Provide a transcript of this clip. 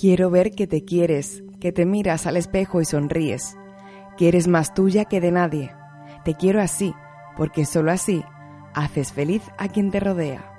Quiero ver que te quieres, que te miras al espejo y sonríes, que eres más tuya que de nadie. Te quiero así, porque solo así haces feliz a quien te rodea.